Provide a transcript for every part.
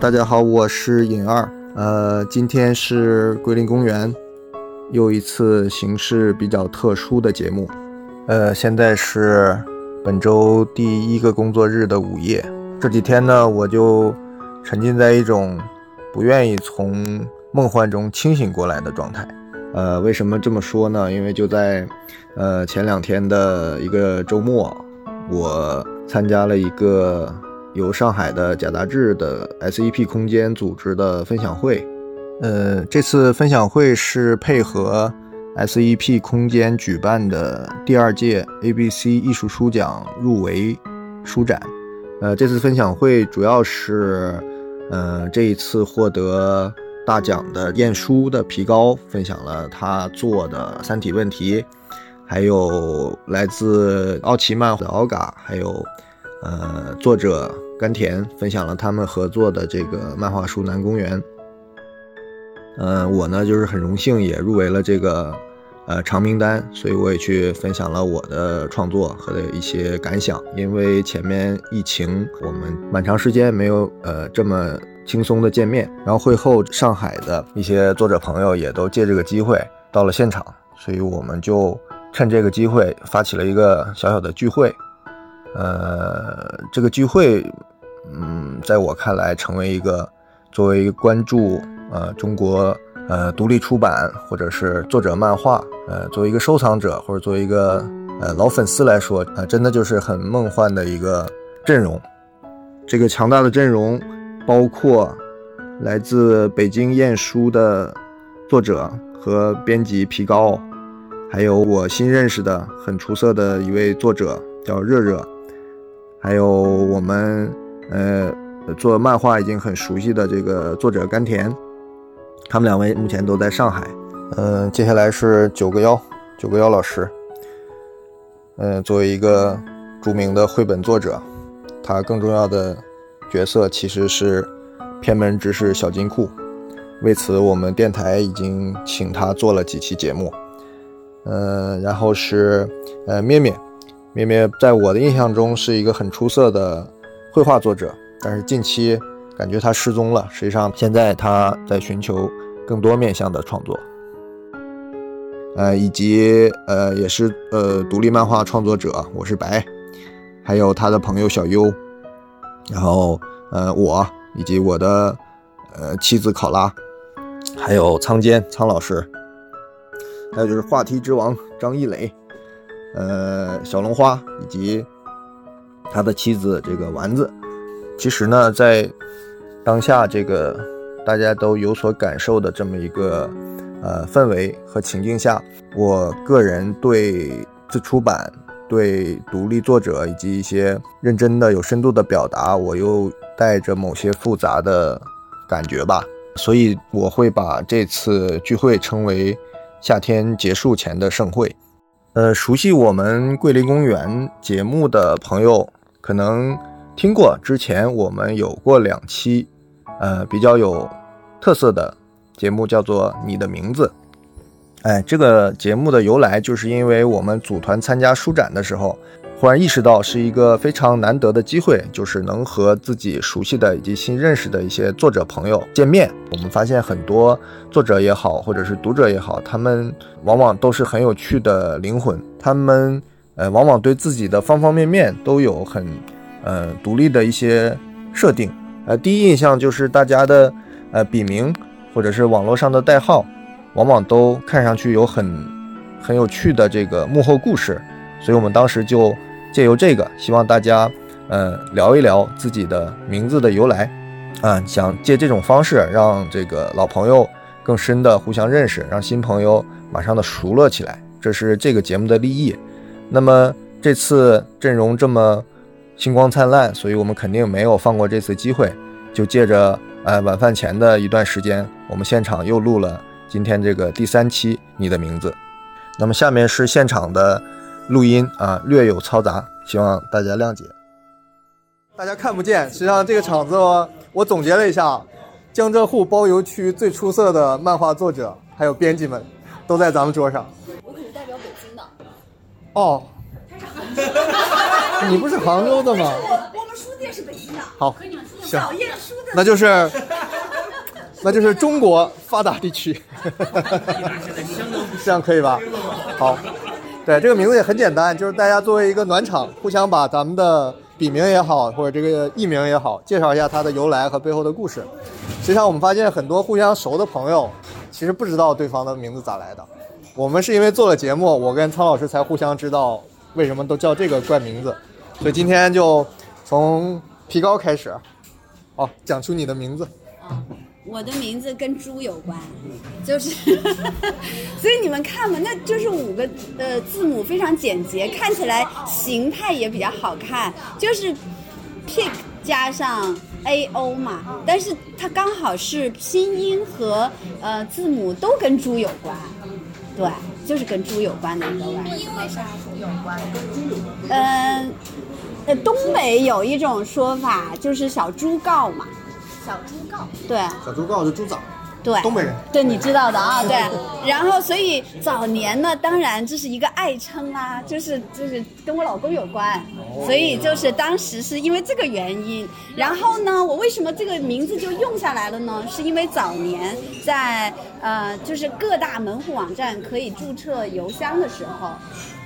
大家好，我是尹二。呃，今天是桂林公园又一次形式比较特殊的节目。呃，现在是本周第一个工作日的午夜。这几天呢，我就沉浸在一种不愿意从梦幻中清醒过来的状态。呃，为什么这么说呢？因为就在呃前两天的一个周末，我参加了一个由上海的贾达志的 SEP 空间组织的分享会。呃，这次分享会是配合 SEP 空间举办的第二届 ABC 艺术书奖入围书展。呃，这次分享会主要是，呃，这一次获得。大奖的晏殊的皮高分享了他做的《三体》问题，还有来自奥奇曼的奥嘎，还有呃作者甘田分享了他们合作的这个漫画书《南公园》。呃，我呢就是很荣幸也入围了这个呃长名单，所以我也去分享了我的创作和的一些感想。因为前面疫情，我们蛮长时间没有呃这么。轻松的见面，然后会后上海的一些作者朋友也都借这个机会到了现场，所以我们就趁这个机会发起了一个小小的聚会。呃，这个聚会，嗯，在我看来，成为一个作为关注呃中国呃独立出版或者是作者漫画，呃，作为一个收藏者或者作为一个呃老粉丝来说，呃，真的就是很梦幻的一个阵容。这个强大的阵容。包括来自北京晏殊的作者和编辑皮高，还有我新认识的很出色的一位作者叫热热，还有我们呃做漫画已经很熟悉的这个作者甘田，他们两位目前都在上海。嗯，接下来是九个幺，九个幺老师。嗯，作为一个著名的绘本作者，他更重要的。角色其实是偏门知识小金库，为此我们电台已经请他做了几期节目。嗯，然后是呃咩咩，咩咩在我的印象中是一个很出色的绘画作者，但是近期感觉他失踪了。实际上现在他在寻求更多面向的创作，呃，以及呃也是呃独立漫画创作者，我是白，还有他的朋友小优。然后，呃，我以及我的呃妻子考拉，还有仓坚仓老师，还有就是话题之王张艺磊，呃，小龙花以及他的妻子这个丸子。其实呢，在当下这个大家都有所感受的这么一个呃氛围和情境下，我个人对自出版。对独立作者以及一些认真的、有深度的表达，我又带着某些复杂的感觉吧，所以我会把这次聚会称为“夏天结束前的盛会”。呃，熟悉我们桂林公园节目的朋友可能听过，之前我们有过两期，呃，比较有特色的节目，叫做《你的名字》。哎，这个节目的由来，就是因为我们组团参加书展的时候，忽然意识到是一个非常难得的机会，就是能和自己熟悉的以及新认识的一些作者朋友见面。我们发现很多作者也好，或者是读者也好，他们往往都是很有趣的灵魂，他们呃往往对自己的方方面面都有很呃独立的一些设定。呃，第一印象就是大家的呃笔名或者是网络上的代号。往往都看上去有很很有趣的这个幕后故事，所以我们当时就借由这个，希望大家呃聊一聊自己的名字的由来，啊，想借这种方式让这个老朋友更深的互相认识，让新朋友马上的熟络起来，这是这个节目的立意。那么这次阵容这么星光灿烂，所以我们肯定没有放过这次机会，就借着呃晚饭前的一段时间，我们现场又录了。今天这个第三期，你的名字。那么下面是现场的录音啊，略有嘈杂，希望大家谅解。大家看不见，实际上这个场子我总结了一下，江浙沪包邮区最出色的漫画作者还有编辑们，都在咱们桌上。我可是代表北京的。哦。你不是杭州的吗？我我们书店是北京的。好。小鼹鼠的，那就是那就是中国发达地区，这样可以吧？好，对，这个名字也很简单，就是大家作为一个暖场，互相把咱们的笔名也好，或者这个艺名也好，介绍一下它的由来和背后的故事。实际上，我们发现很多互相熟的朋友，其实不知道对方的名字咋来的。我们是因为做了节目，我跟苍老师才互相知道为什么都叫这个怪名字。所以今天就从皮高开始，好，讲出你的名字。我的名字跟猪有关，就是，所以你们看嘛，那就是五个呃字母非常简洁，看起来形态也比较好看，就是 pig 加上 a o 嘛，但是它刚好是拼音和呃字母都跟猪有关，对，就是跟猪有关的一个玩意儿。因为啥有关？嗯，呃，东北有一种说法就是小猪告嘛，小猪告。对。小猪告就猪崽，对，东北人，对你知道的啊，对。然后，所以早年呢，当然这是一个爱称啊，就是就是跟我老公有关，所以就是当时是因为这个原因。然后呢，我为什么这个名字就用下来了呢？是因为早年在呃，就是各大门户网站可以注册邮箱的时候，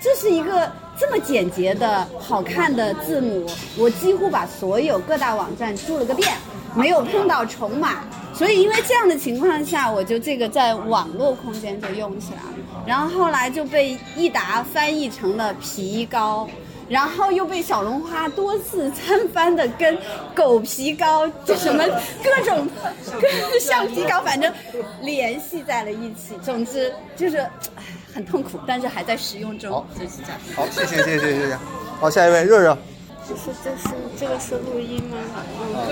这是一个这么简洁的好看的字母，我几乎把所有各大网站注了个遍。没有碰到重码，所以因为这样的情况下，我就这个在网络空间就用起来了，然后后来就被益达翻译成了皮膏，然后又被小龙花多次参翻的跟狗皮膏就什么各种跟橡皮膏，反正联系在了一起。总之就是唉很痛苦，但是还在使用中好，就是这样。好，谢谢谢谢谢谢。好，下一位热热，就是这是这个是录音吗？嗯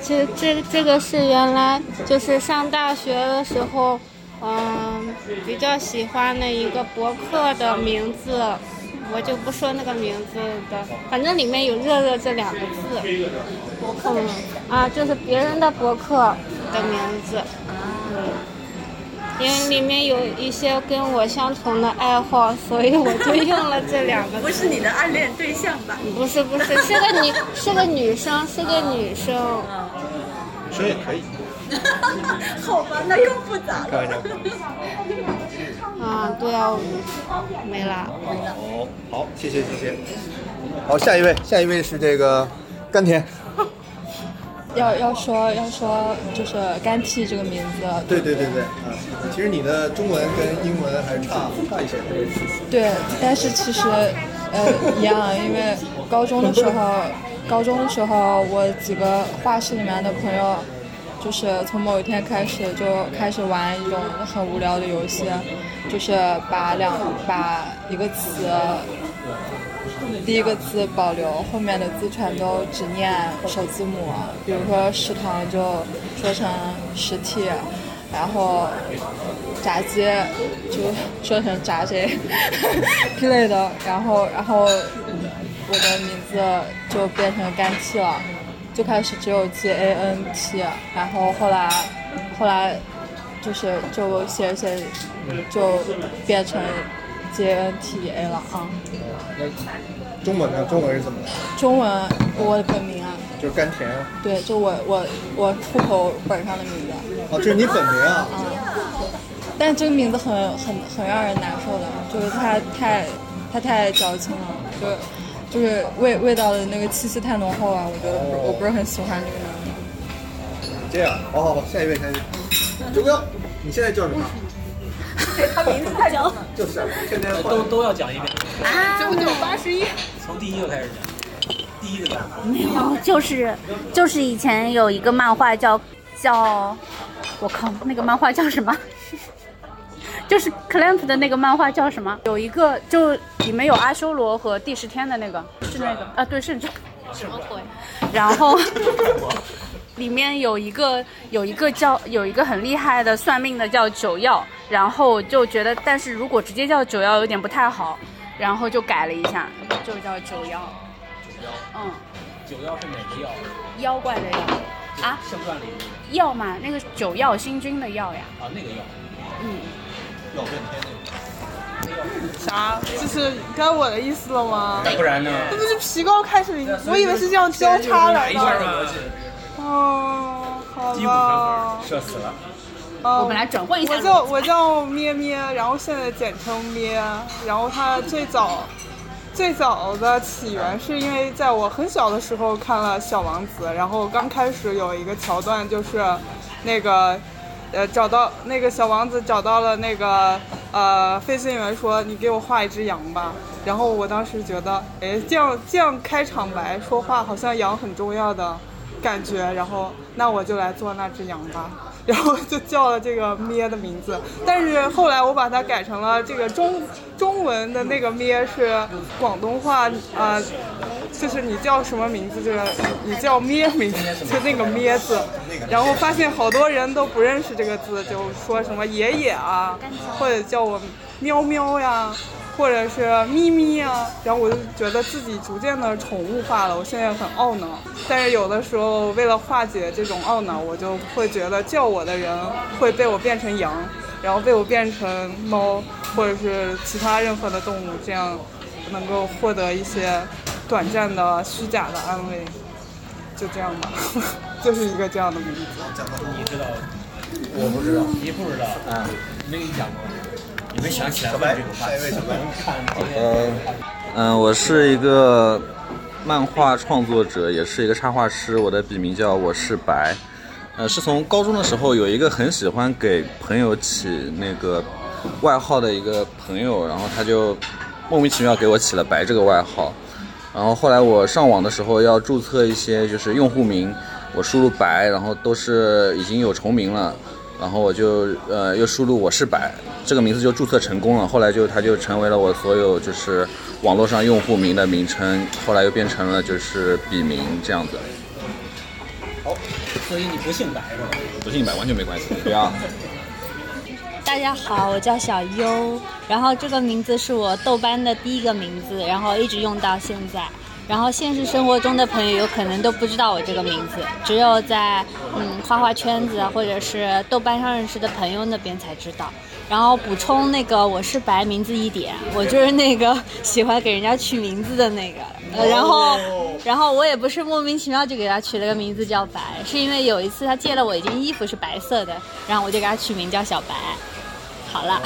这这这个是原来就是上大学的时候，嗯，比较喜欢的一个博客的名字，我就不说那个名字的，反正里面有“热热”这两个字。嗯啊，就是别人的博客的名字。嗯，因为里面有一些跟我相同的爱好，所以我就用了这两个。不是你的暗恋对象吧？不是不是，是个女是个女生，是个女生。女生也可以，好吧，那又复杂了。开玩笑。啊，对啊，没了。哦，好，谢谢谢谢。好，下一位，下一位是这个甘甜。要要说要说就是甘 T 这个名字，对对对对，啊，其实你的中文跟英文还是差差一些。对，但是其实呃一样，因为高中的时候，高中的时候我几个画室里面的朋友，就是从某一天开始就开始玩一种很无聊的游戏，就是把两把一个词。第一个字保留，后面的字全都只念首字母。比如说食堂就说成食 T，然后炸鸡就说成炸 J 之类的。然后，然后我的名字就变成干 T 了，最开始只有 G A N T，然后后来后来就是就写写就变成 J N T A 了啊。那中文呢？中文是怎么来？中文我的本名啊，就是甘甜。对，就我我我户口本上的名字。哦，这是你本名啊？啊。但这个名字很很很让人难受的，就是它太它太矫情了，就是就是味味道的那个气息太浓厚了，我觉得我不是很喜欢这个名字。这样，好好好，下一位，下一位。九哥，你现在叫什么？他名字太长。就是，天天都都要讲一遍，啊，九九八十一。从第一个开始讲，没有，就是就是以前有一个漫画叫叫，我靠，那个漫画叫什么？就是 Clamp 的那个漫画叫什么？有一个就里面有阿修罗和第十天的那个，是那个啊，对，是这。什么鬼？然后 里面有一个有一个叫有一个很厉害的算命的叫九曜，然后就觉得，但是如果直接叫九曜有点不太好，然后就改了一下，就叫九曜。嗯，九妖是哪个妖？妖怪的妖啊，圣传里的药嘛，那个九曜星君的药呀。啊，那个妖，嗯，要变天那个。啥？就是该我的意思了吗？不然呢？这不是皮高开始，我以为是这样交叉来的。哦，好吧花，。射死了。哦我们来转换一下我叫我叫咩咩，然后现在简称咩。然后他最早最早的起源是因为在我很小的时候看了《小王子》，然后刚开始有一个桥段就是那个。呃，找到那个小王子找到了那个呃飞行员说：“你给我画一只羊吧。”然后我当时觉得，哎，这样这样开场白说话好像羊很重要的感觉，然后那我就来做那只羊吧。然后就叫了这个咩的名字，但是后来我把它改成了这个中中文的那个咩是广东话，呃，就是你叫什么名字，就是你叫咩名，就那个咩字，然后发现好多人都不认识这个字，就说什么爷爷啊，或者叫我喵喵呀。或者是咪咪啊，然后我就觉得自己逐渐的宠物化了，我现在很懊恼。但是有的时候为了化解这种懊恼，我就会觉得叫我的人会被我变成羊，然后被我变成猫，或者是其他任何的动物，这样能够获得一些短暂的虚假的安慰。就这样吧，就是一个这样的名字。你知道？我不知道，你不知道啊？没跟你讲过，没想起来问这个话题。嗯嗯，我是一个漫画创作者，也是一个插画师。我的笔名叫我是白。呃，是从高中的时候有一个很喜欢给朋友起那个外号的一个朋友，然后他就莫名其妙给我起了白这个外号。然后后来我上网的时候要注册一些就是用户名，我输入白，然后都是已经有重名了。然后我就呃又输入我是白这个名字就注册成功了，后来就它就成为了我所有就是网络上用户名的名称，后来又变成了就是笔名这样子。好所以你不姓白是吧？不姓白完全没关系，不要。大家好，我叫小优，然后这个名字是我豆瓣的第一个名字，然后一直用到现在。然后现实生活中的朋友有可能都不知道我这个名字，只有在嗯画画圈子或者是豆瓣上认识的朋友那边才知道。然后补充那个我是白名字一点，我就是那个喜欢给人家取名字的那个。呃，然后然后我也不是莫名其妙就给他取了个名字叫白，是因为有一次他借了我一件衣服是白色的，然后我就给他取名叫小白。好了。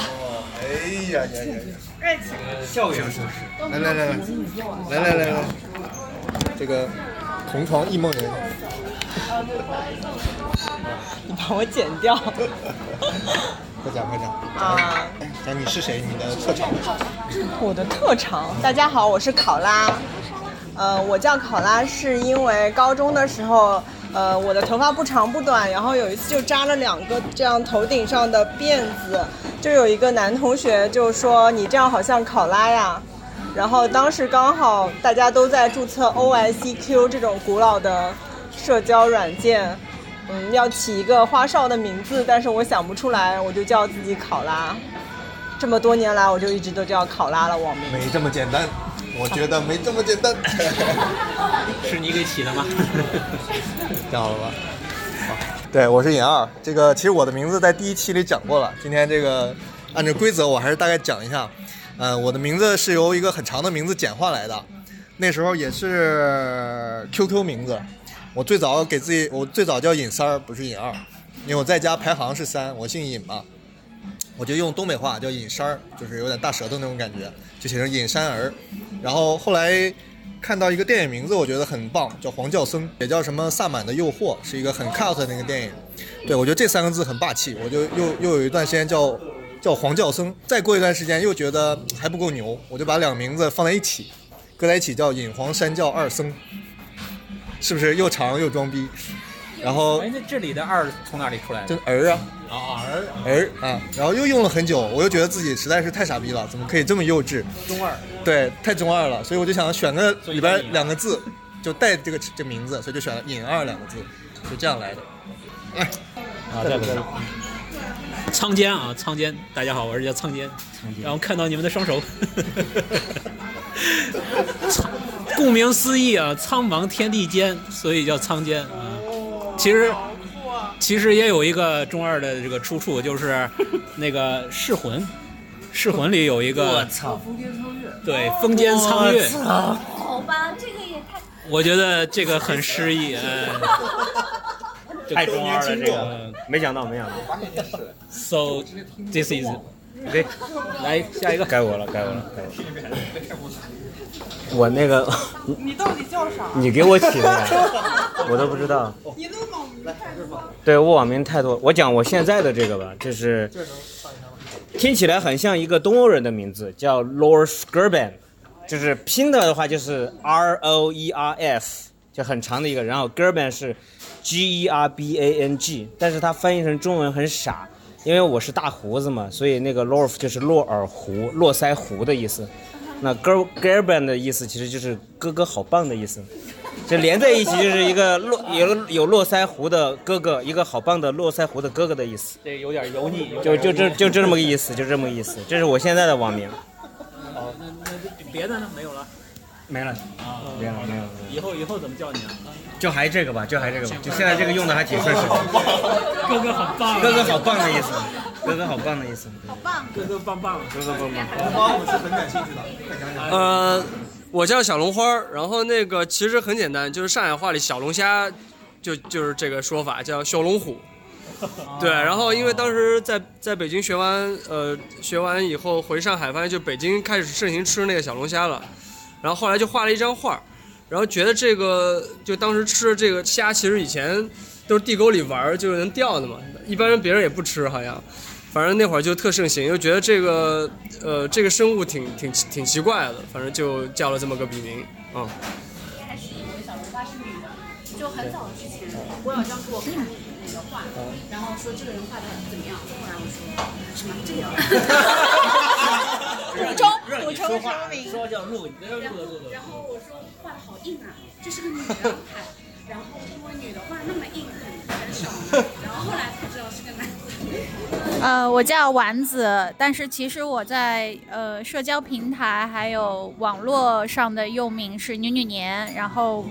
哎呀呀呀呀！爱情校园故事。来来来来，来来来来，这个同床异梦人，你把我剪掉。快讲快讲啊！讲你是谁？你的特长？我的特长，大家好，我是考拉。呃，我叫考拉是因为高中的时候，呃，我的头发不长不短，然后有一次就扎了两个这样头顶上的辫子，就有一个男同学就说你这样好像考拉呀。然后当时刚好大家都在注册 OICQ 这种古老的社交软件，嗯，要起一个花哨的名字，但是我想不出来，我就叫自己考拉。这么多年来，我就一直都叫考拉了网名。没这么简单，我觉得没这么简单。是你给起的吗？讲好了吧？好，对，我是尹二。这个其实我的名字在第一期里讲过了，今天这个按照规则，我还是大概讲一下。呃，我的名字是由一个很长的名字简化来的，那时候也是 QQ 名字。我最早给自己，我最早叫尹三儿，不是尹二，因为我在家排行是三，我姓尹嘛，我就用东北话叫尹山儿，就是有点大舌头那种感觉，就写成尹山儿。然后后来看到一个电影名字，我觉得很棒，叫《黄教僧》，也叫什么《萨满的诱惑》，是一个很 cut 的那个电影。对我觉得这三个字很霸气，我就又又有一段时间叫叫黄教僧，再过一段时间又觉得还不够牛，我就把两个名字放在一起，搁在一起叫引黄山教二僧，是不是又长又装逼？然后哎，那这里的二从哪里出来的？就儿啊啊儿儿啊，然后又用了很久，我又觉得自己实在是太傻逼了，怎么可以这么幼稚？中二。对，太中二了，所以我就想选个里边两个字，就带这个这名字，所以就选了尹二两个字，就这样来的。哎，啊，这个仓坚啊，仓坚，大家好，我是叫仓坚。然后看到你们的双手，苍顾名思义啊，苍茫天地间，所以叫苍坚啊。其实其实也有一个中二的这个出处，就是 那个噬魂，噬魂里有一个，我操，对，风间苍月，好吧，这个也太……我觉得这个很诗意，哎，太中二了，这个。没想到，没想到。So this is，对，来下一个，该我了，该我了，该我了。我那个，你到底叫啥？你给我起的呀，我都不知道。你的网名太多。对我网名太多，我讲我现在的这个吧，就是听起来很像一个东欧人的名字，叫 Lorf Gerben，就是拼的的话就是 R O E R F，就很长的一个，然后 Gerben 是 G E R B A N G，但是它翻译成中文很傻，因为我是大胡子嘛，所以那个 Lorf 就是络耳胡、络腮胡的意思。那 girl Gerben 的意思其实就是哥哥好棒的意思，就连在一起就是一个络有有络腮胡的哥哥，一个好棒的络腮胡的哥哥的意思。这有点油腻，就就这就这么个意思，就这么个意思。这是我现在的网名。哦，那那别的呢？没有了，没了啊，没了没了。以后以后怎么叫你啊？就还这个吧，就还这个吧，就现在这个用的还挺顺手的。哥哥好棒，哥哥好棒的意思，哥哥好棒的意思。好棒，哥哥棒棒，哥哥棒棒。龙花我是很感兴趣的，快讲讲。呃，我叫小龙花儿，然后那个其实很简单，就是上海话里小龙虾，就就是这个说法叫小龙虎。对，然后因为当时在在北京学完，呃，学完以后回上海，发现就北京开始盛行吃那个小龙虾了，然后后来就画了一张画，然后觉得这个就当时吃的这个虾，其实以前都是地沟里玩儿，就是能钓的嘛，一般人别人也不吃，好像，反正那会儿就特盛行，又觉得这个呃这个生物挺挺挺奇怪的，反正就叫了这么个笔名，嗯。开始以为小龙花是女的，就很早之前，郭小江给我看那个画，然后说这个人画的怎么样，后来我说什么这样？补充补充说明。说叫录，然后。我说画的好硬啊，这是个女的，然后因为女的画那么硬很很少，然后后来才知道是个男的。呃，我叫丸子，但是其实我在呃社交平台还有网络上的用名是女女年，然后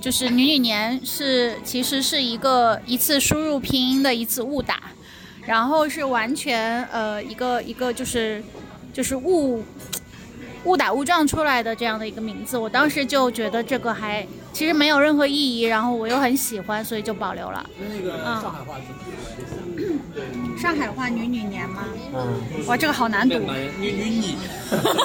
就是女女年是其实是一个一次输入拼音的一次误打，然后是完全呃一个一个就是就是误误打误撞出来的这样的一个名字，我当时就觉得这个还其实没有任何意义，然后我又很喜欢，所以就保留了。那个嗯上海话怎么说？上海话女女年吗？嗯，哇，这个好难读。女女你，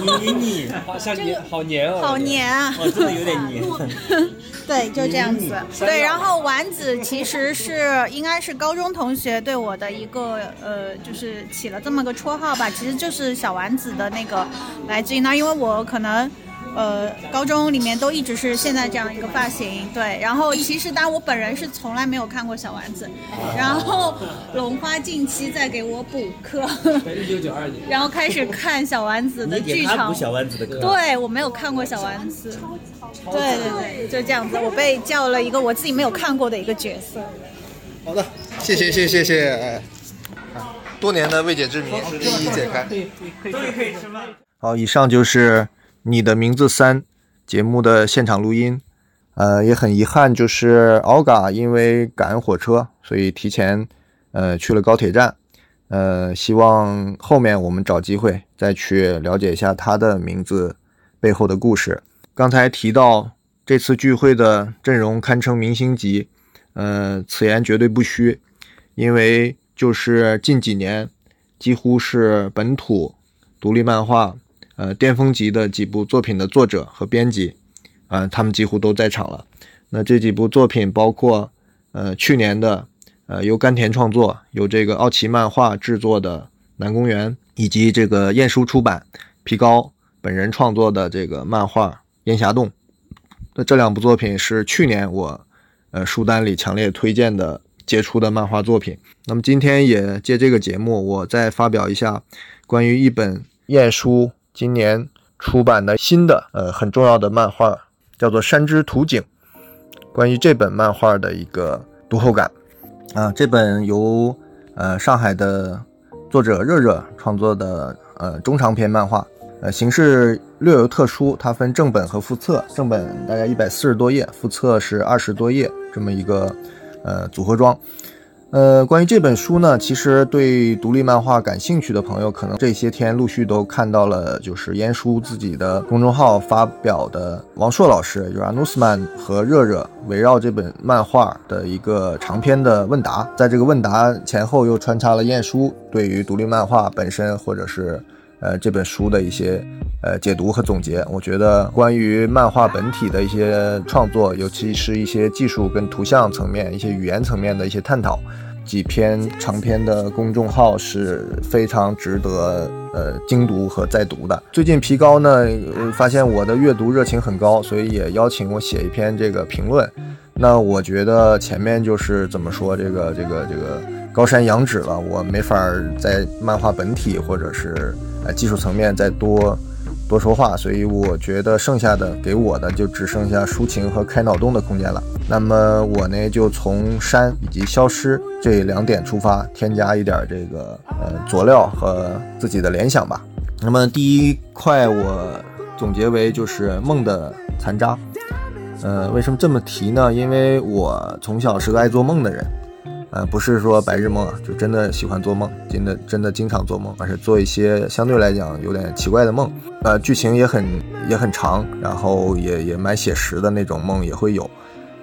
女女你，好像你好黏哦，好黏啊！哦，真的有点黏。对，就这样子。对，然后丸子其实是应该是高中同学对我的一个呃，就是起了这么个绰号吧，其实就是小丸子的那个来自于那，因为我可能。呃，高中里面都一直是现在这样一个发型，对。然后其实，当然我本人是从来没有看过小丸子，然后 龙花近期在给我补课，一九九二年，然后开始看小丸子的剧场补。小丸子的课。对，我没有看过小丸子。对对对，就这样子，我被叫了一个我自己没有看过的一个角色。好的，谢谢谢谢谢谢，哎，啊多年的未解之谜一一解开。终于可以吃饭。好，以上就是你的名字三节目的现场录音。呃，也很遗憾，就是 Olga 因为赶火车，所以提前呃去了高铁站。呃，希望后面我们找机会再去了解一下他的名字背后的故事。刚才提到这次聚会的阵容堪称明星级，呃，此言绝对不虚，因为就是近几年几乎是本土独立漫画呃巅峰级的几部作品的作者和编辑，啊、他们几乎都在场了。那这几部作品包括呃去年的呃由甘田创作，由这个奥奇漫画制作的《南宫园》，以及这个晏殊出版皮高本人创作的这个漫画《烟霞洞》。那这两部作品是去年我呃书单里强烈推荐的杰出的漫画作品。那么今天也借这个节目，我再发表一下关于一本晏殊今年出版的新的呃很重要的漫画，叫做《山之图景》。关于这本漫画的一个读后感啊，这本由呃上海的作者热热创作的呃中长篇漫画，呃形式略有特殊，它分正本和附册，正本大概一百四十多页，附册是二十多页，这么一个呃组合装。呃，关于这本书呢，其实对独立漫画感兴趣的朋友，可能这些天陆续都看到了，就是晏叔自己的公众号发表的王朔老师，就是阿努斯曼和热热围绕这本漫画的一个长篇的问答，在这个问答前后又穿插了晏叔对于独立漫画本身或者是呃这本书的一些呃解读和总结。我觉得关于漫画本体的一些创作，尤其是一些技术跟图像层面、一些语言层面的一些探讨。几篇长篇的公众号是非常值得呃精读和再读的。最近皮高呢，发现我的阅读热情很高，所以也邀请我写一篇这个评论。那我觉得前面就是怎么说这个这个这个高山仰止了，我没法在漫画本体或者是呃技术层面再多。多说话，所以我觉得剩下的给我的就只剩下抒情和开脑洞的空间了。那么我呢，就从山以及消失这两点出发，添加一点这个呃佐料和自己的联想吧。那么第一块我总结为就是梦的残渣。呃，为什么这么提呢？因为我从小是个爱做梦的人。呃，不是说白日梦啊，就真的喜欢做梦，真的真的经常做梦，而且做一些相对来讲有点奇怪的梦。呃，剧情也很也很长，然后也也蛮写实的那种梦也会有。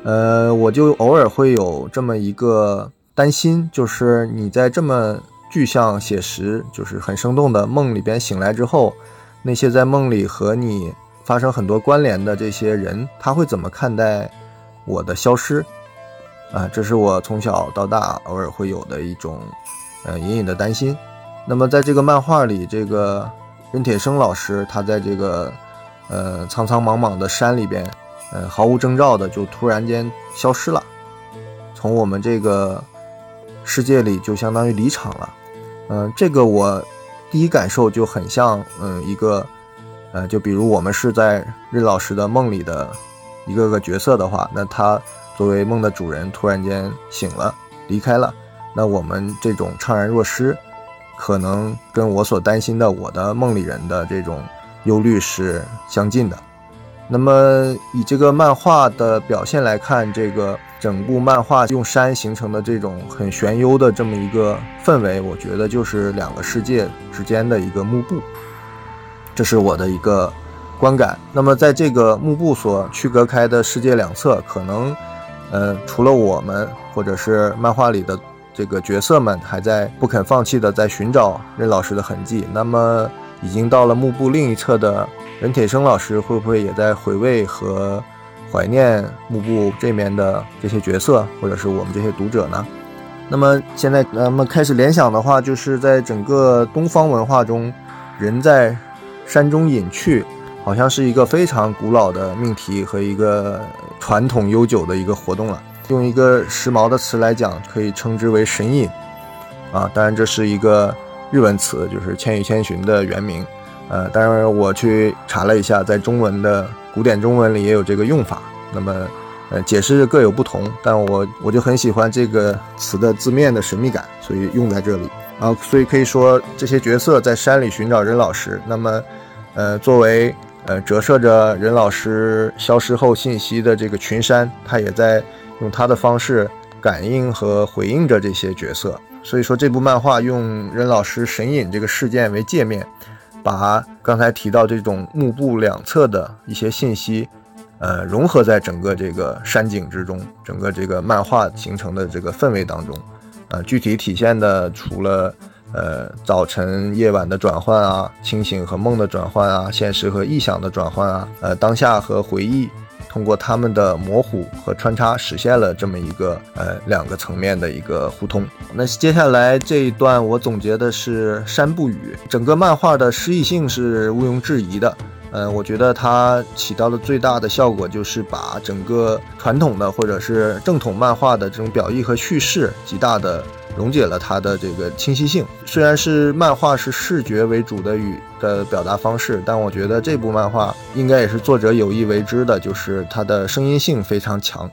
呃，我就偶尔会有这么一个担心，就是你在这么具象写实，就是很生动的梦里边醒来之后，那些在梦里和你发生很多关联的这些人，他会怎么看待我的消失？啊，这是我从小到大偶尔会有的一种，呃，隐隐的担心。那么在这个漫画里，这个任铁生老师他在这个，呃，苍苍茫茫的山里边，呃，毫无征兆的就突然间消失了，从我们这个世界里就相当于离场了。嗯，这个我第一感受就很像，嗯，一个，呃，就比如我们是在任老师的梦里的一个个角色的话，那他。作为梦的主人突然间醒了，离开了，那我们这种怅然若失，可能跟我所担心的我的梦里人的这种忧虑是相近的。那么以这个漫画的表现来看，这个整部漫画用山形成的这种很玄幽的这么一个氛围，我觉得就是两个世界之间的一个幕布，这是我的一个观感。那么在这个幕布所区隔开的世界两侧，可能。嗯，除了我们，或者是漫画里的这个角色们，还在不肯放弃的在寻找任老师的痕迹。那么，已经到了幕布另一侧的任铁生老师，会不会也在回味和怀念幕布这面的这些角色，或者是我们这些读者呢？那么现在，咱们开始联想的话，就是在整个东方文化中，人在山中隐去。好像是一个非常古老的命题和一个传统悠久的一个活动了。用一个时髦的词来讲，可以称之为神隐啊。当然，这是一个日文词，就是《千与千寻》的原名。呃，当然我去查了一下，在中文的古典中文里也有这个用法。那么，呃，解释各有不同，但我我就很喜欢这个词的字面的神秘感，所以用在这里啊。所以可以说，这些角色在山里寻找任老师。那么，呃，作为呃，折射着任老师消失后信息的这个群山，他也在用他的方式感应和回应着这些角色。所以说，这部漫画用任老师神隐这个事件为界面，把刚才提到这种幕布两侧的一些信息，呃，融合在整个这个山景之中，整个这个漫画形成的这个氛围当中。呃，具体体现的除了。呃，早晨、夜晚的转换啊，清醒和梦的转换啊，现实和臆想的转换啊，呃，当下和回忆，通过他们的模糊和穿插，实现了这么一个呃两个层面的一个互通。那接下来这一段，我总结的是山不语，整个漫画的诗意性是毋庸置疑的。嗯，我觉得它起到的最大的效果，就是把整个传统的或者是正统漫画的这种表意和叙事，极大的。溶解了它的这个清晰性。虽然是漫画是视觉为主的语的表达方式，但我觉得这部漫画应该也是作者有意为之的，就是它的声音性非常强。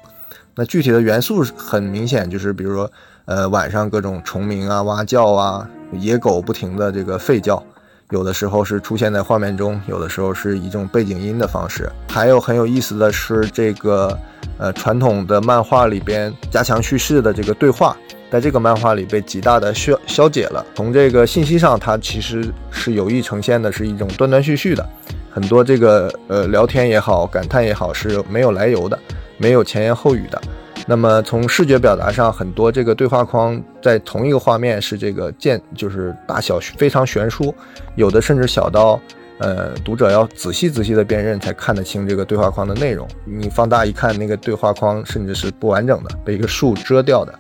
那具体的元素很明显，就是比如说，呃，晚上各种虫鸣啊、蛙叫啊、野狗不停的这个吠叫，有的时候是出现在画面中，有的时候是以这种背景音的方式。还有很有意思的是，这个呃传统的漫画里边加强叙事的这个对话。在这个漫画里被极大的消消解了。从这个信息上，它其实是有意呈现的是一种断断续续的，很多这个呃聊天也好，感叹也好是没有来由的，没有前言后语的。那么从视觉表达上，很多这个对话框在同一个画面是这个渐就是大小非常悬殊，有的甚至小到。呃，读者要仔细仔细的辨认才看得清这个对话框的内容。你放大一看，那个对话框甚至是不完整的，被一个树遮掉的。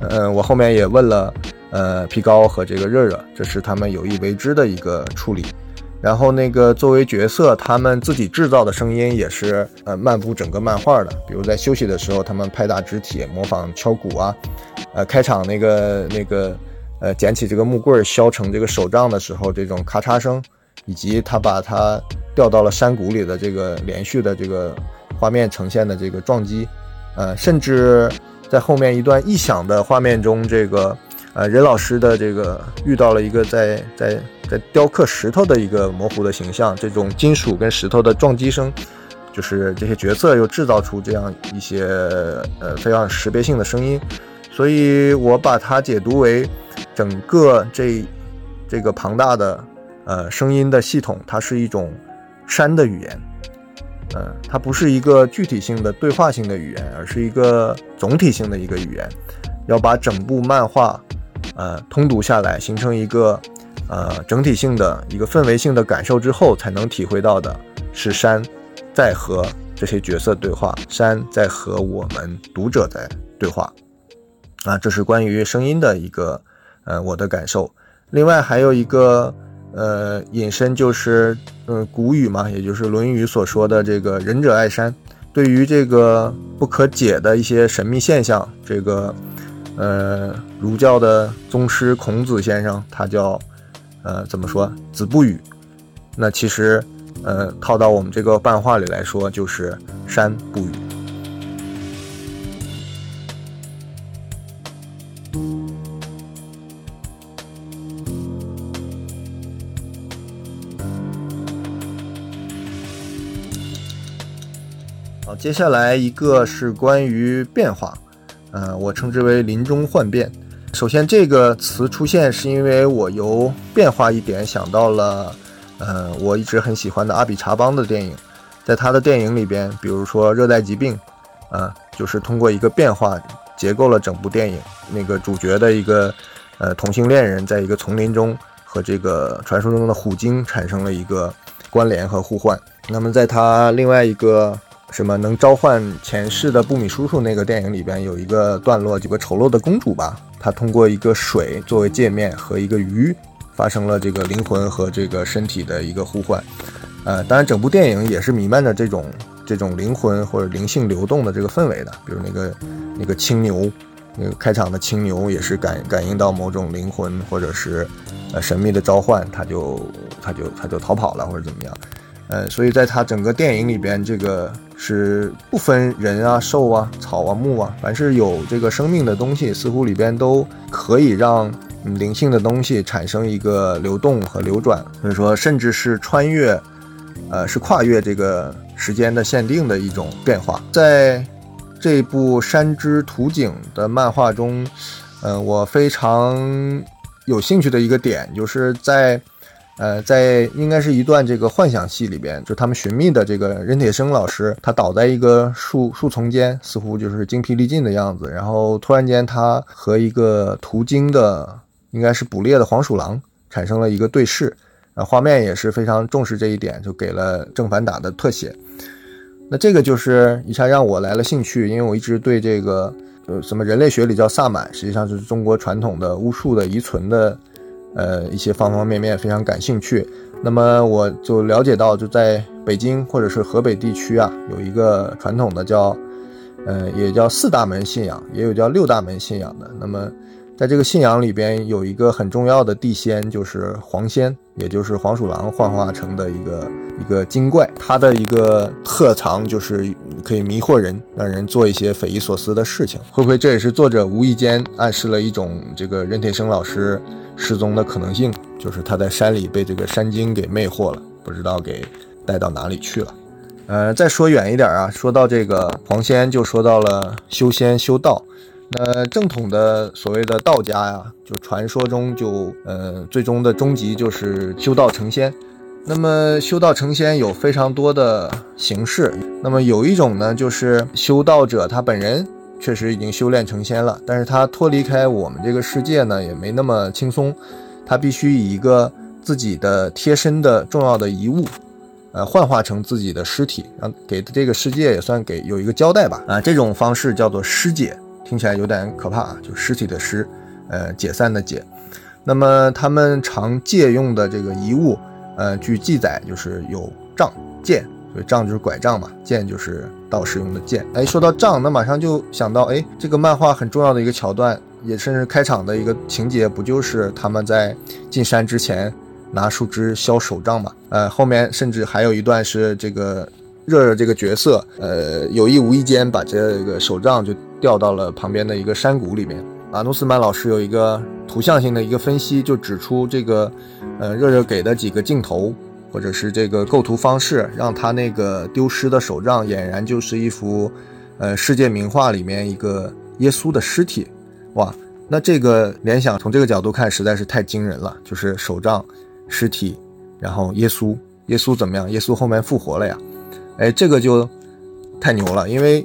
嗯，我后面也问了，呃，皮高和这个热热，这是他们有意为之的一个处理。然后那个作为角色，他们自己制造的声音也是呃漫步整个漫画的。比如在休息的时候，他们拍打肢体，模仿敲鼓啊。呃，开场那个那个呃捡起这个木棍削成这个手杖的时候，这种咔嚓声。以及他把它掉到了山谷里的这个连续的这个画面呈现的这个撞击，呃，甚至在后面一段异响的画面中，这个呃任老师的这个遇到了一个在在在雕刻石头的一个模糊的形象，这种金属跟石头的撞击声，就是这些角色又制造出这样一些呃非常识别性的声音，所以我把它解读为整个这这个庞大的。呃，声音的系统，它是一种山的语言，嗯，它不是一个具体性的对话性的语言，而是一个总体性的一个语言。要把整部漫画，呃，通读下来，形成一个呃整体性的一个氛围性的感受之后，才能体会到的是山在和这些角色对话，山在和我们读者在对话。啊，这是关于声音的一个呃我的感受。另外还有一个。呃，引申就是，嗯，古语嘛，也就是《论语》所说的这个“仁者爱山”。对于这个不可解的一些神秘现象，这个，呃，儒教的宗师孔子先生，他叫，呃，怎么说？子不语。那其实，呃，套到我们这个漫画里来说，就是山不语。接下来一个是关于变化，呃，我称之为临终幻变。首先，这个词出现是因为我由变化一点想到了，呃，我一直很喜欢的阿比查邦的电影，在他的电影里边，比如说《热带疾病》，啊，就是通过一个变化结构了整部电影。那个主角的一个呃同性恋人，在一个丛林中和这个传说中的虎鲸产生了一个关联和互换。那么，在他另外一个。什么能召唤前世的布米叔叔？那个电影里边有一个段落，几个丑陋的公主吧，她通过一个水作为界面和一个鱼发生了这个灵魂和这个身体的一个互换。呃，当然整部电影也是弥漫着这种这种灵魂或者灵性流动的这个氛围的。比如那个那个青牛，那个开场的青牛也是感感应到某种灵魂或者是呃神秘的召唤，他就他就他就逃跑了或者怎么样。呃，所以在他整个电影里边，这个。是不分人啊、兽啊、草啊、木啊，凡是有这个生命的东西，似乎里边都可以让灵性的东西产生一个流动和流转。所以说，甚至是穿越，呃，是跨越这个时间的限定的一种变化。在这部《山之图景》的漫画中，嗯，我非常有兴趣的一个点，就是在。呃，在应该是一段这个幻想戏里边，就他们寻觅的这个任铁生老师，他倒在一个树树丛间，似乎就是精疲力尽的样子。然后突然间，他和一个途经的，应该是捕猎的黄鼠狼产生了一个对视。呃，画面也是非常重视这一点，就给了正反打的特写。那这个就是一下让我来了兴趣，因为我一直对这个呃什么人类学里叫萨满，实际上就是中国传统的巫术的遗存的。呃，一些方方面面非常感兴趣，那么我就了解到，就在北京或者是河北地区啊，有一个传统的叫，呃，也叫四大门信仰，也有叫六大门信仰的。那么，在这个信仰里边，有一个很重要的地仙，就是黄仙，也就是黄鼠狼幻化成的一个一个精怪，它的一个特长就是可以迷惑人，让人做一些匪夷所思的事情。会不会这也是作者无意间暗示了一种这个任铁生老师？失踪的可能性就是他在山里被这个山精给魅惑了，不知道给带到哪里去了。呃，再说远一点啊，说到这个黄仙，就说到了修仙修道。那正统的所谓的道家呀，就传说中就呃最终的终极就是修道成仙。那么修道成仙有非常多的形式。那么有一种呢，就是修道者他本人确实已经修炼成仙了，但是他脱离开我们这个世界呢，也没那么轻松。他必须以一个自己的贴身的重要的遗物，呃，幻化成自己的尸体，让给这个世界也算给有一个交代吧。啊，这种方式叫做尸解，听起来有点可怕啊，就尸体的尸，呃，解散的解。那么他们常借用的这个遗物。呃，据记载就是有杖、剑，所以杖就是拐杖嘛，剑就是道士用的剑。哎，说到杖，那马上就想到，哎，这个漫画很重要的一个桥段，也甚至开场的一个情节，不就是他们在进山之前拿树枝削手杖嘛？呃，后面甚至还有一段是这个热热这个角色，呃，有意无意间把这个手杖就掉到了旁边的一个山谷里面。马努斯曼老师有一个图像性的一个分析，就指出这个。呃，热热给的几个镜头，或者是这个构图方式，让他那个丢失的手杖俨然就是一幅，呃，世界名画里面一个耶稣的尸体。哇，那这个联想从这个角度看实在是太惊人了，就是手杖、尸体，然后耶稣，耶稣怎么样？耶稣后面复活了呀？哎，这个就太牛了，因为。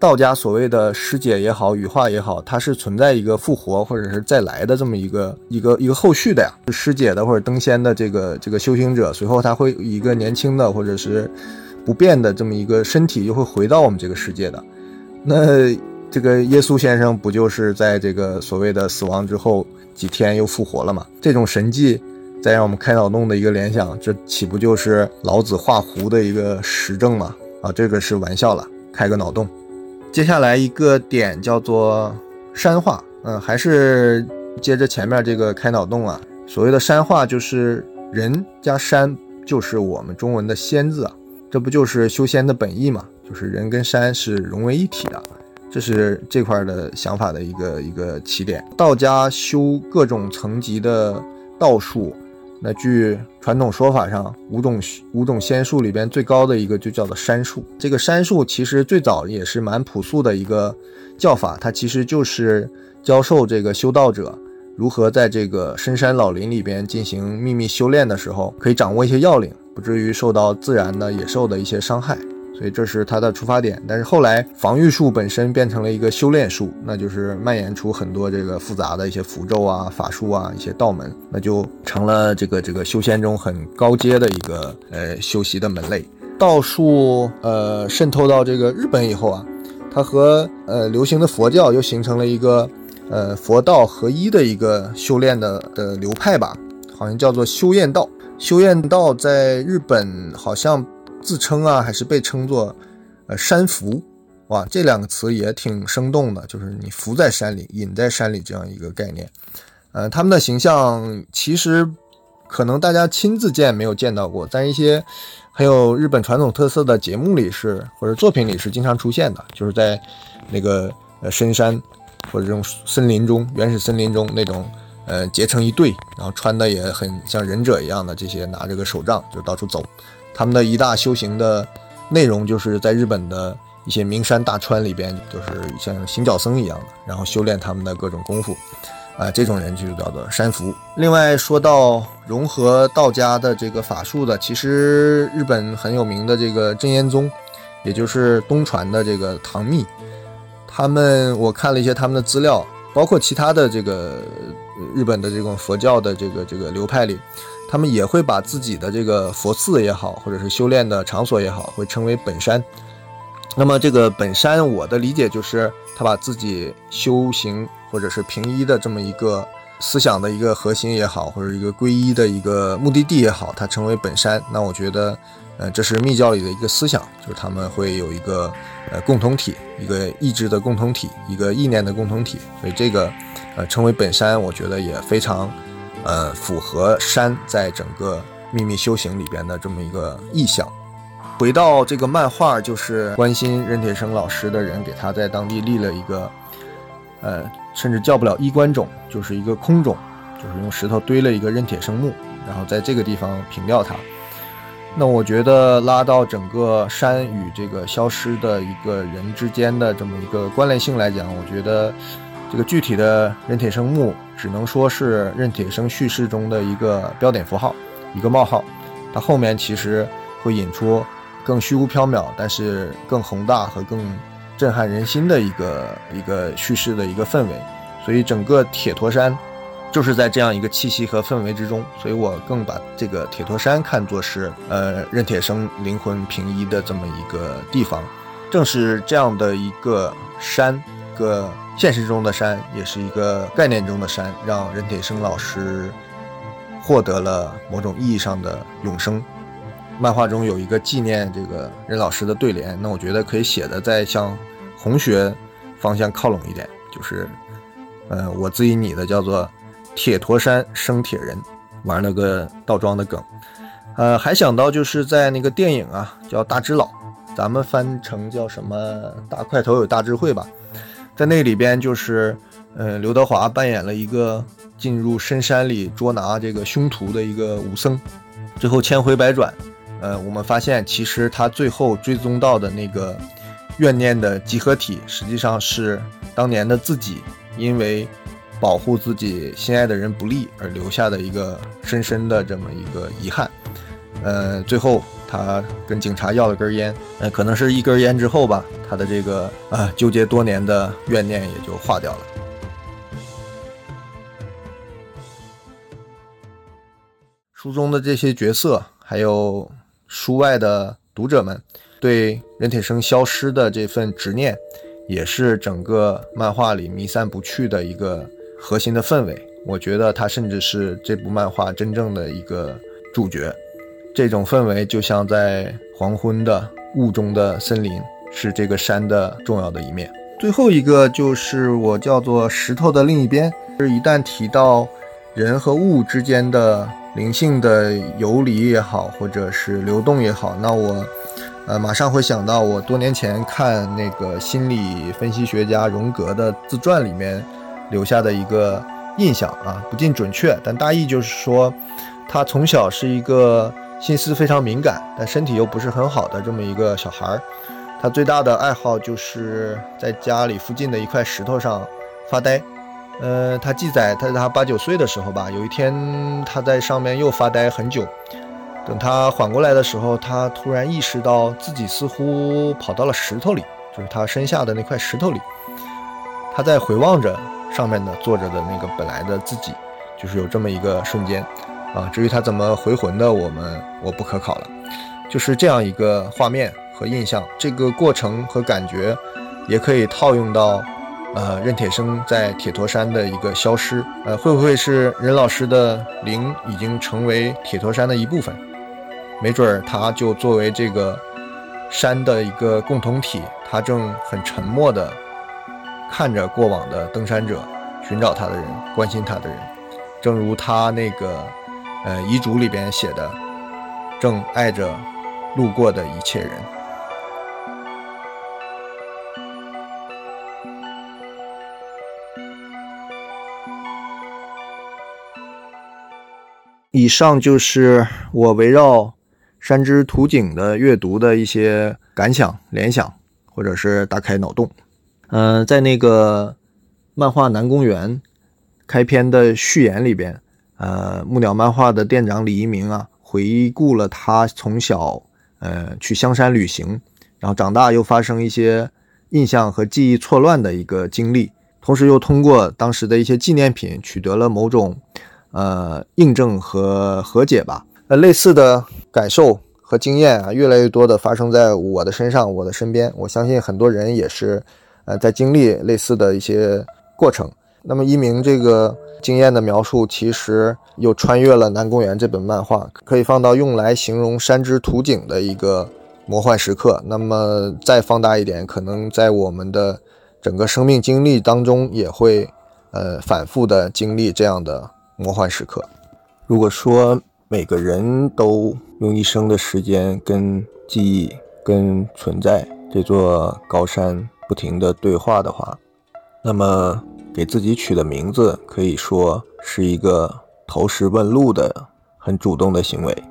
道家所谓的师解也好，羽化也好，它是存在一个复活或者是再来的这么一个一个一个后续的呀。师解的或者登仙的这个这个修行者，随后他会以一个年轻的或者是不变的这么一个身体，又会回到我们这个世界的。那这个耶稣先生不就是在这个所谓的死亡之后几天又复活了吗？这种神迹，再让我们开脑洞的一个联想，这岂不就是老子画弧的一个实证吗？啊，这个是玩笑了，开个脑洞。接下来一个点叫做山化，嗯，还是接着前面这个开脑洞啊。所谓的山化，就是人加山，就是我们中文的仙字啊。这不就是修仙的本意嘛？就是人跟山是融为一体的，这是这块的想法的一个一个起点。道家修各种层级的道术。那据传统说法上，五种五种仙术里边最高的一个就叫做山术。这个山术其实最早也是蛮朴素的一个叫法，它其实就是教授这个修道者如何在这个深山老林里边进行秘密修炼的时候，可以掌握一些要领，不至于受到自然的野兽的一些伤害。所以这是它的出发点，但是后来防御术本身变成了一个修炼术，那就是蔓延出很多这个复杂的一些符咒啊、法术啊、一些道门，那就成了这个这个修仙中很高阶的一个呃修习的门类。道术呃渗透到这个日本以后啊，它和呃流行的佛教又形成了一个呃佛道合一的一个修炼的的流派吧，好像叫做修验道。修验道在日本好像。自称啊，还是被称作，呃，山伏，哇，这两个词也挺生动的，就是你伏在山里，隐在山里这样一个概念。呃，他们的形象其实可能大家亲自见没有见到过，在一些很有日本传统特色的节目里是或者作品里是经常出现的，就是在那个呃深山或者这种森林中、原始森林中那种呃结成一队，然后穿的也很像忍者一样的这些拿着个手杖就到处走。他们的一大修行的内容，就是在日本的一些名山大川里边，就是像行脚僧一样的，然后修炼他们的各种功夫，啊，这种人就叫做山伏。另外说到融合道家的这个法术的，其实日本很有名的这个真言宗，也就是东传的这个唐密，他们我看了一些他们的资料，包括其他的这个日本的这种佛教的这个这个流派里。他们也会把自己的这个佛寺也好，或者是修炼的场所也好，会称为本山。那么这个本山，我的理解就是他把自己修行或者是平一的这么一个思想的一个核心也好，或者一个皈依的一个目的地也好，它称为本山。那我觉得，呃，这是密教里的一个思想，就是他们会有一个呃共同体，一个意志的共同体，一个意念的共同体。所以这个呃称为本山，我觉得也非常。呃，符合山在整个秘密修行里边的这么一个意象。回到这个漫画，就是关心任铁生老师的人给他在当地立了一个，呃，甚至叫不了衣冠冢，就是一个空冢，就是用石头堆了一个任铁生墓，然后在这个地方凭吊他。那我觉得拉到整个山与这个消失的一个人之间的这么一个关联性来讲，我觉得。这个具体的任铁生墓只能说是任铁生叙事中的一个标点符号，一个冒号。它后面其实会引出更虚无缥缈，但是更宏大和更震撼人心的一个一个叙事的一个氛围。所以整个铁驼山就是在这样一个气息和氛围之中。所以我更把这个铁驼山看作是呃任铁生灵魂平移的这么一个地方。正是这样的一个山，个现实中的山，也是一个概念中的山，让任铁生老师获得了某种意义上的永生。漫画中有一个纪念这个任老师的对联，那我觉得可以写的再向红学方向靠拢一点，就是呃我自己拟的叫做“铁驼山生铁人”，玩了个倒装的梗。呃，还想到就是在那个电影啊，叫《大智老》。咱们翻成叫什么“大块头有大智慧”吧，在那里边就是，呃，刘德华扮演了一个进入深山里捉拿这个凶徒的一个武僧，最后千回百转，呃，我们发现其实他最后追踪到的那个怨念的集合体，实际上是当年的自己，因为保护自己心爱的人不利而留下的一个深深的这么一个遗憾，呃，最后。他跟警察要了根烟，呃，可能是一根烟之后吧，他的这个啊纠结多年的怨念也就化掉了。书中的这些角色，还有书外的读者们，对任铁生消失的这份执念，也是整个漫画里弥散不去的一个核心的氛围。我觉得他甚至是这部漫画真正的一个主角。这种氛围就像在黄昏的雾中的森林，是这个山的重要的一面。最后一个就是我叫做石头的另一边，就是一旦提到人和物之间的灵性的游离也好，或者是流动也好，那我呃马上会想到我多年前看那个心理分析学家荣格的自传里面留下的一个印象啊，不尽准确，但大意就是说他从小是一个。心思非常敏感，但身体又不是很好的这么一个小孩儿，他最大的爱好就是在家里附近的一块石头上发呆。呃，他记载他在他八九岁的时候吧，有一天他在上面又发呆很久。等他缓过来的时候，他突然意识到自己似乎跑到了石头里，就是他身下的那块石头里。他在回望着上面的坐着的那个本来的自己，就是有这么一个瞬间。啊，至于他怎么回魂的，我们我不可考了。就是这样一个画面和印象，这个过程和感觉，也可以套用到，呃，任铁生在铁驼山的一个消失。呃，会不会是任老师的灵已经成为铁驼山的一部分？没准儿他就作为这个山的一个共同体，他正很沉默地看着过往的登山者，寻找他的人，关心他的人，正如他那个。呃，遗嘱里边写的，正爱着路过的一切人。以上就是我围绕山之图景的阅读的一些感想、联想，或者是大开脑洞。嗯，在那个漫画《南公园》开篇的序言里边。呃，木鸟漫画的店长李一鸣啊，回顾了他从小呃去香山旅行，然后长大又发生一些印象和记忆错乱的一个经历，同时又通过当时的一些纪念品取得了某种呃印证和和解吧。呃，类似的感受和经验啊，越来越多的发生在我的身上，我的身边。我相信很多人也是呃在经历类似的一些过程。那么一鸣这个经验的描述，其实又穿越了《南公园》这本漫画，可以放到用来形容山之图景的一个魔幻时刻。那么再放大一点，可能在我们的整个生命经历当中，也会呃反复的经历这样的魔幻时刻。如果说每个人都用一生的时间跟记忆、跟存在这座高山不停的对话的话，那么。给自己取的名字可以说是一个投石问路的很主动的行为，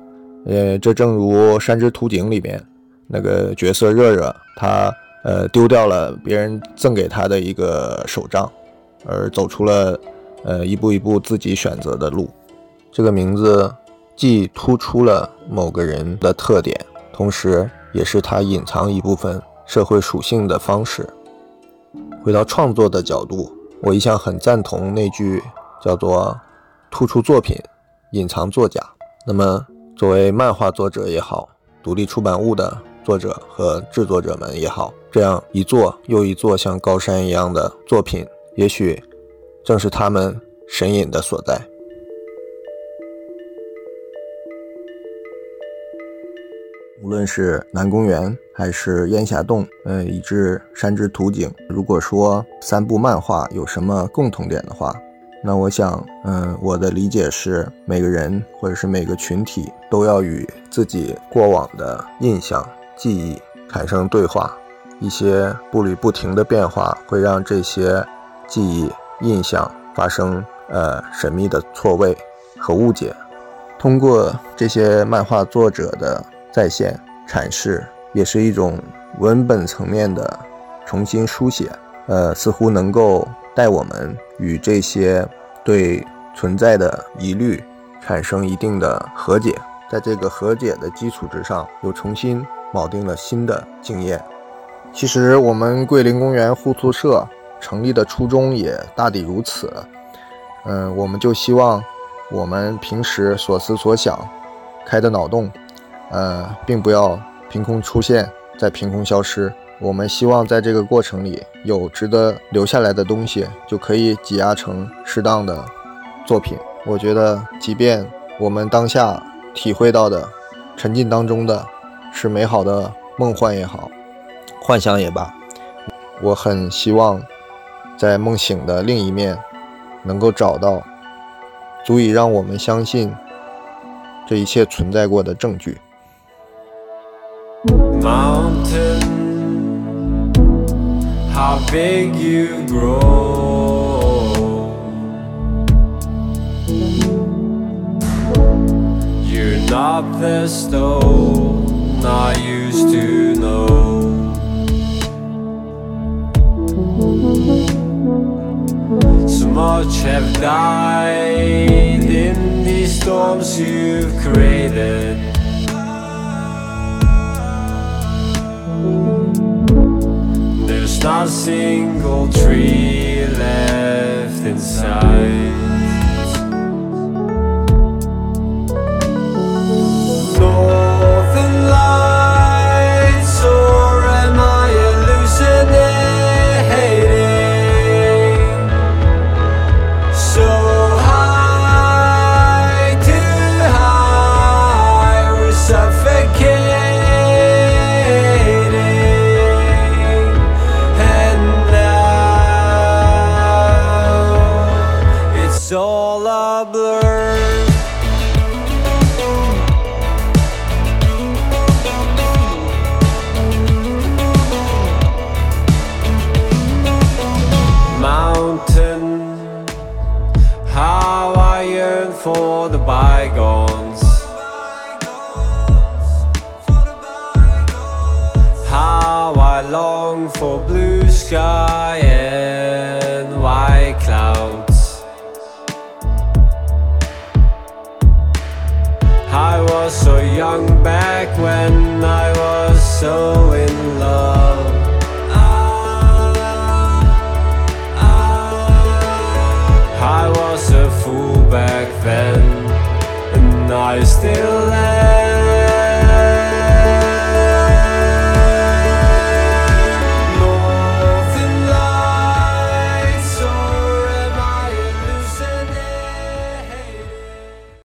呃，这正如《山之图景》里边那个角色热热，他呃丢掉了别人赠给他的一个手杖，而走出了呃一步一步自己选择的路。这个名字既突出了某个人的特点，同时也是他隐藏一部分社会属性的方式。回到创作的角度，我一向很赞同那句叫做“突出作品，隐藏作家”。那么，作为漫画作者也好，独立出版物的作者和制作者们也好，这样一座又一座像高山一样的作品，也许正是他们神隐的所在。无论是南公园还是烟霞洞，呃，以至山之图景，如果说三部漫画有什么共同点的话，那我想，嗯，我的理解是，每个人或者是每个群体都要与自己过往的印象、记忆产生对话，一些步履不停的变化会让这些记忆、印象发生呃神秘的错位和误解。通过这些漫画作者的再现阐释，也是一种文本层面的重新书写，呃，似乎能够带我们与这些对存在的疑虑产生一定的和解，在这个和解的基础之上，又重新铆定了新的经验。其实，我们桂林公园互助社成立的初衷也大抵如此，嗯，我们就希望我们平时所思所想、开的脑洞。呃，并不要凭空出现，再凭空消失。我们希望在这个过程里有值得留下来的东西，就可以挤压成适当的作品。我觉得，即便我们当下体会到的、沉浸当中的是美好的梦幻也好，幻想也罢，我很希望在梦醒的另一面，能够找到足以让我们相信这一切存在过的证据。Mountain, how big you grow. You're not the stone I used to know. So much have died in these storms you've created. There's not a single tree left inside.